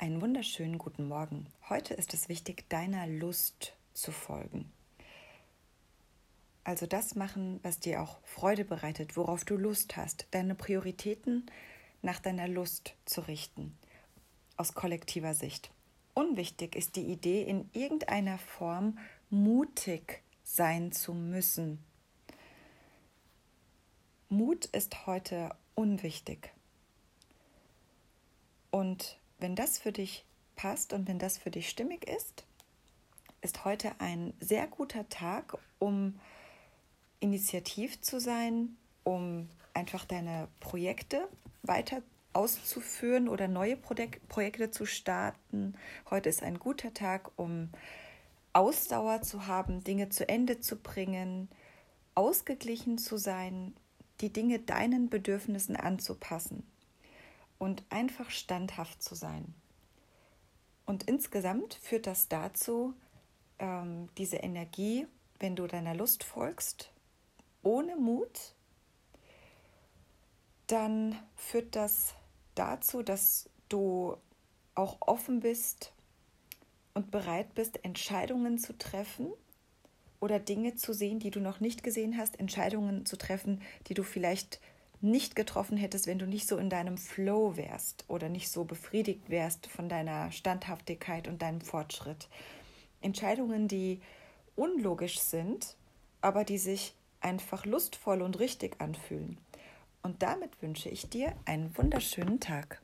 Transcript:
Einen wunderschönen guten Morgen. Heute ist es wichtig, deiner Lust zu folgen. Also das machen, was dir auch Freude bereitet, worauf du Lust hast, deine Prioritäten nach deiner Lust zu richten, aus kollektiver Sicht. Unwichtig ist die Idee, in irgendeiner Form mutig sein zu müssen. Mut ist heute unwichtig. Und wenn das für dich passt und wenn das für dich stimmig ist, ist heute ein sehr guter Tag, um initiativ zu sein, um einfach deine Projekte weiter auszuführen oder neue Projekte zu starten. Heute ist ein guter Tag, um Ausdauer zu haben, Dinge zu Ende zu bringen, ausgeglichen zu sein, die Dinge deinen Bedürfnissen anzupassen und einfach standhaft zu sein. Und insgesamt führt das dazu, ähm, diese Energie, wenn du deiner Lust folgst, ohne Mut, dann führt das dazu, dass du auch offen bist und bereit bist, Entscheidungen zu treffen oder Dinge zu sehen, die du noch nicht gesehen hast, Entscheidungen zu treffen, die du vielleicht nicht getroffen hättest, wenn du nicht so in deinem Flow wärst oder nicht so befriedigt wärst von deiner Standhaftigkeit und deinem Fortschritt. Entscheidungen, die unlogisch sind, aber die sich einfach lustvoll und richtig anfühlen. Und damit wünsche ich dir einen wunderschönen Tag.